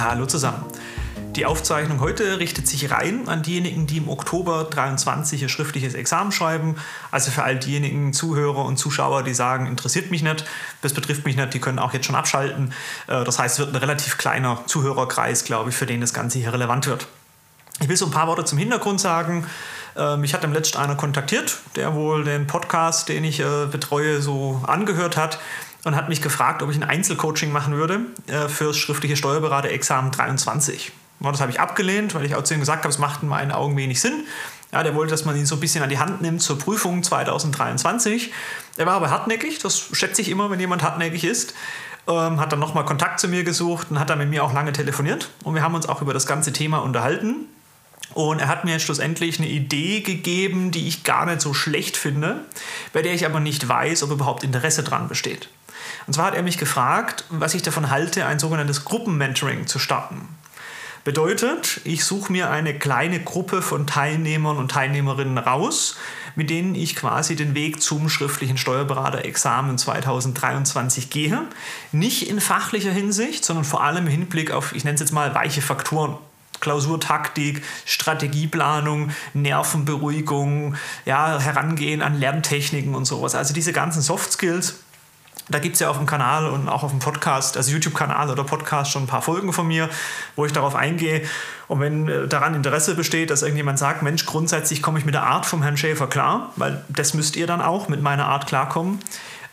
Hallo zusammen. Die Aufzeichnung heute richtet sich rein an diejenigen, die im Oktober 23 ihr schriftliches Examen schreiben. Also für all diejenigen Zuhörer und Zuschauer, die sagen, interessiert mich nicht, das betrifft mich nicht, die können auch jetzt schon abschalten. Äh, das heißt, es wird ein relativ kleiner Zuhörerkreis, glaube ich, für den das Ganze hier relevant wird. Ich will so ein paar Worte zum Hintergrund sagen. Mich hat im letzten einer kontaktiert, der wohl den Podcast, den ich äh, betreue, so angehört hat und hat mich gefragt, ob ich ein Einzelcoaching machen würde fürs schriftliche Steuerberater-Examen 23. Das habe ich abgelehnt, weil ich auch zu ihm gesagt habe, es macht in meinen Augen wenig Sinn. Ja, der wollte, dass man ihn so ein bisschen an die Hand nimmt zur Prüfung 2023. Er war aber hartnäckig, das schätze ich immer, wenn jemand hartnäckig ist. Ähm, hat dann nochmal Kontakt zu mir gesucht und hat dann mit mir auch lange telefoniert. Und wir haben uns auch über das ganze Thema unterhalten. Und er hat mir schlussendlich eine Idee gegeben, die ich gar nicht so schlecht finde, bei der ich aber nicht weiß, ob überhaupt Interesse dran besteht. Und zwar hat er mich gefragt, was ich davon halte, ein sogenanntes Gruppenmentoring zu starten. Bedeutet, ich suche mir eine kleine Gruppe von Teilnehmern und Teilnehmerinnen raus, mit denen ich quasi den Weg zum schriftlichen Steuerberater-Examen 2023 gehe. Nicht in fachlicher Hinsicht, sondern vor allem im Hinblick auf, ich nenne es jetzt mal, weiche Faktoren. Klausurtaktik, Strategieplanung, Nervenberuhigung, ja, Herangehen an Lerntechniken und sowas. Also diese ganzen Soft Skills, da gibt es ja auf dem Kanal und auch auf dem Podcast, also YouTube-Kanal oder Podcast, schon ein paar Folgen von mir, wo ich darauf eingehe. Und wenn äh, daran Interesse besteht, dass irgendjemand sagt, Mensch, grundsätzlich komme ich mit der Art vom Herrn Schäfer klar, weil das müsst ihr dann auch mit meiner Art klarkommen,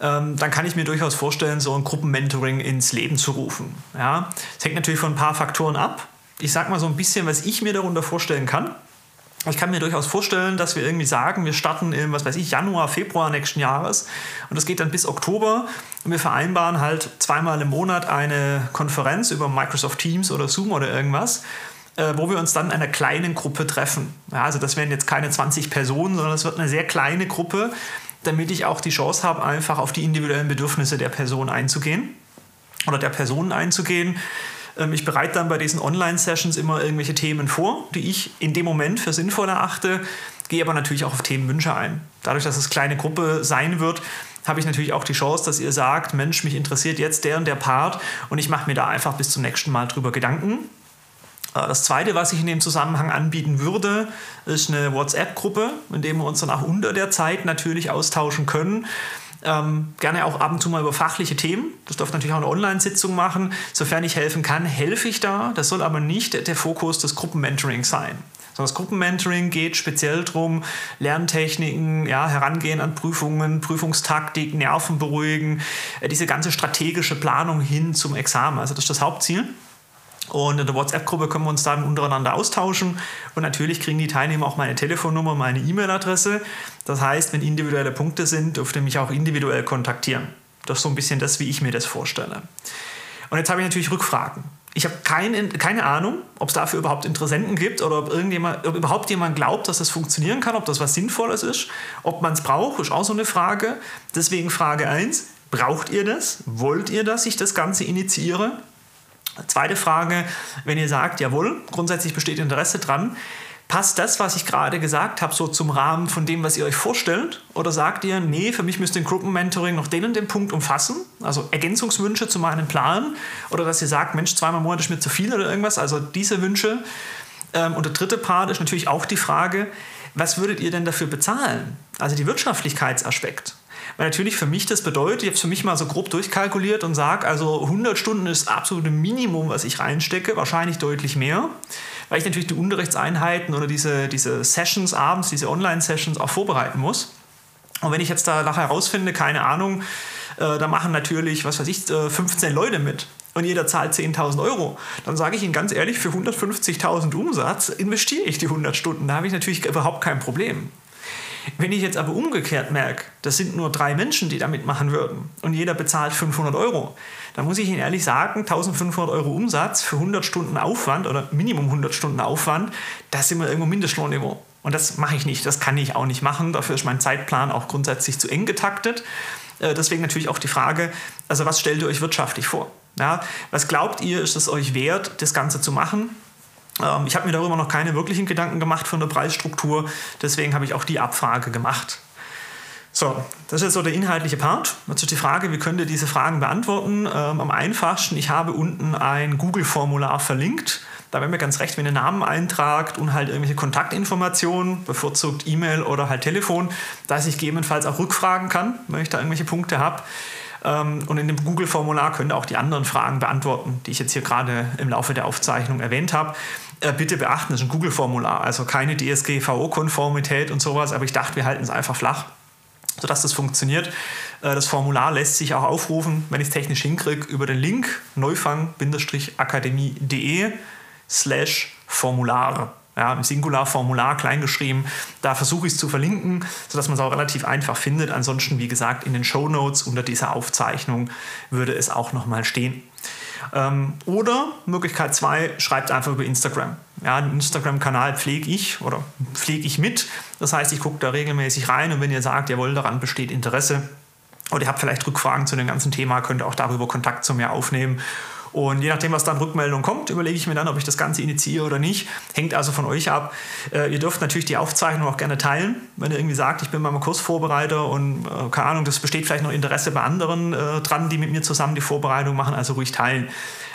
ähm, dann kann ich mir durchaus vorstellen, so ein Gruppenmentoring ins Leben zu rufen. Ja, hängt natürlich von ein paar Faktoren ab. Ich sage mal so ein bisschen, was ich mir darunter vorstellen kann. Ich kann mir durchaus vorstellen, dass wir irgendwie sagen, wir starten im, was weiß ich, Januar, Februar nächsten Jahres und das geht dann bis Oktober und wir vereinbaren halt zweimal im Monat eine Konferenz über Microsoft Teams oder Zoom oder irgendwas, äh, wo wir uns dann in einer kleinen Gruppe treffen. Ja, also das werden jetzt keine 20 Personen, sondern es wird eine sehr kleine Gruppe, damit ich auch die Chance habe, einfach auf die individuellen Bedürfnisse der Person einzugehen oder der Personen einzugehen. Ähm, ich bereite dann bei diesen Online-Sessions immer irgendwelche Themen vor, die ich in dem Moment für sinnvoll erachte, gehe aber natürlich auch auf Themenwünsche ein. Dadurch, dass es kleine Gruppe sein wird, habe ich natürlich auch die Chance, dass ihr sagt, Mensch, mich interessiert jetzt der und der Part und ich mache mir da einfach bis zum nächsten Mal drüber Gedanken. Äh, das Zweite, was ich in dem Zusammenhang anbieten würde, ist eine WhatsApp-Gruppe, in der wir uns dann auch unter der Zeit natürlich austauschen können. Ähm, gerne auch ab und zu mal über fachliche Themen. Das darf natürlich auch eine Online-Sitzung machen. Sofern ich helfen kann, helfe ich da. Das soll aber nicht der Fokus des Gruppenmentorings sein. Sondern das Gruppenmentoring geht speziell darum, Lerntechniken, ja, Herangehen an Prüfungen, Prüfungstaktik, Nerven beruhigen, äh, diese ganze strategische Planung hin zum Examen. Also das ist das Hauptziel. Und in der WhatsApp-Gruppe können wir uns dann untereinander austauschen. Und natürlich kriegen die Teilnehmer auch meine Telefonnummer, meine E-Mail-Adresse. Das heißt, wenn individuelle Punkte sind, dürft ihr mich auch individuell kontaktieren. Das ist so ein bisschen das, wie ich mir das vorstelle. Und jetzt habe ich natürlich Rückfragen. Ich habe kein, keine Ahnung, ob es dafür überhaupt Interessenten gibt oder ob, irgendjemand, ob überhaupt jemand glaubt, dass das funktionieren kann, ob das was Sinnvolles ist. Ob man es braucht, ist auch so eine Frage. Deswegen Frage 1, braucht ihr das? Wollt ihr, dass ich das Ganze initiiere? Zweite Frage, wenn ihr sagt, jawohl, grundsätzlich besteht Interesse dran, passt das, was ich gerade gesagt habe, so zum Rahmen von dem, was ihr euch vorstellt? Oder sagt ihr, nee, für mich müsste ein Gruppenmentoring noch den und den Punkt umfassen, also Ergänzungswünsche zu meinem Plan? Oder dass ihr sagt, Mensch, zweimal im Monat ist mir zu viel oder irgendwas, also diese Wünsche. Ähm, und der dritte Part ist natürlich auch die Frage, was würdet ihr denn dafür bezahlen? Also die Wirtschaftlichkeitsaspekt. Weil natürlich für mich das bedeutet, ich habe es für mich mal so grob durchkalkuliert und sage, also 100 Stunden ist das absolute Minimum, was ich reinstecke, wahrscheinlich deutlich mehr, weil ich natürlich die Unterrichtseinheiten oder diese, diese Sessions abends, diese Online-Sessions auch vorbereiten muss. Und wenn ich jetzt da nachher herausfinde, keine Ahnung, äh, da machen natürlich, was weiß ich, 15 äh, Leute mit und jeder zahlt 10.000 Euro, dann sage ich Ihnen ganz ehrlich, für 150.000 Umsatz investiere ich die 100 Stunden. Da habe ich natürlich überhaupt kein Problem. Wenn ich jetzt aber umgekehrt merke, das sind nur drei Menschen, die da mitmachen würden und jeder bezahlt 500 Euro, dann muss ich Ihnen ehrlich sagen, 1500 Euro Umsatz für 100 Stunden Aufwand oder Minimum 100 Stunden Aufwand, das sind wir irgendwo Mindestlohnniveau. Und das mache ich nicht, das kann ich auch nicht machen. Dafür ist mein Zeitplan auch grundsätzlich zu eng getaktet. Äh, deswegen natürlich auch die Frage, also was stellt ihr euch wirtschaftlich vor? Ja, was glaubt ihr, ist es euch wert, das Ganze zu machen? Ähm, ich habe mir darüber noch keine wirklichen Gedanken gemacht von der Preisstruktur, deswegen habe ich auch die Abfrage gemacht. So, das ist jetzt so der inhaltliche Part. Jetzt ist die Frage, wie könnt ihr diese Fragen beantworten? Ähm, am einfachsten, ich habe unten ein Google-Formular verlinkt. Da wäre mir ganz recht, wenn ihr Namen eintragt und halt irgendwelche Kontaktinformationen, bevorzugt E-Mail oder halt Telefon, dass ich gegebenenfalls auch rückfragen kann, wenn ich da irgendwelche Punkte habe. Ähm, und in dem Google-Formular könnt ihr auch die anderen Fragen beantworten, die ich jetzt hier gerade im Laufe der Aufzeichnung erwähnt habe. Äh, bitte beachten, das ist ein Google-Formular, also keine DSGVO-Konformität und sowas, aber ich dachte, wir halten es einfach flach sodass das funktioniert. Äh, das Formular lässt sich auch aufrufen, wenn ich es technisch hinkriege, über den Link neufang-akademie.de slash Formular. Ja, im Singular Formular kleingeschrieben. Da versuche ich es zu verlinken, sodass man es auch relativ einfach findet. Ansonsten, wie gesagt, in den Show Notes unter dieser Aufzeichnung würde es auch nochmal stehen. Ähm, oder Möglichkeit 2, schreibt einfach über Instagram. Ja, den Instagram-Kanal pflege ich oder pflege ich mit. Das heißt, ich gucke da regelmäßig rein und wenn ihr sagt, jawohl, daran besteht Interesse oder ihr habt vielleicht Rückfragen zu dem ganzen Thema, könnt ihr auch darüber Kontakt zu mir aufnehmen und je nachdem, was dann Rückmeldung kommt, überlege ich mir dann, ob ich das Ganze initiiere oder nicht. Hängt also von euch ab. Äh, ihr dürft natürlich die Aufzeichnung auch gerne teilen. Wenn ihr irgendwie sagt, ich bin beim Kursvorbereiter und äh, keine Ahnung, das besteht vielleicht noch Interesse bei anderen äh, dran, die mit mir zusammen die Vorbereitung machen, also ruhig teilen.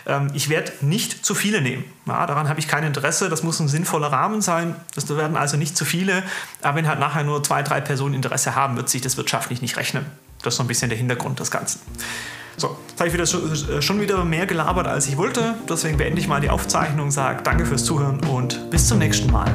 Ähm, ich werde nicht zu viele nehmen. Ja, daran habe ich kein Interesse. Das muss ein sinnvoller Rahmen sein. Das werden also nicht zu viele. Aber wenn halt nachher nur zwei, drei Personen Interesse haben, wird sich das wirtschaftlich nicht rechnen. Das ist so ein bisschen der Hintergrund des Ganzen. So, jetzt habe ich wieder äh, schon wieder mehr gelabert, als ich wollte. Deswegen beende ich mal die Aufzeichnung, sage danke fürs Zuhören und bis zum nächsten Mal.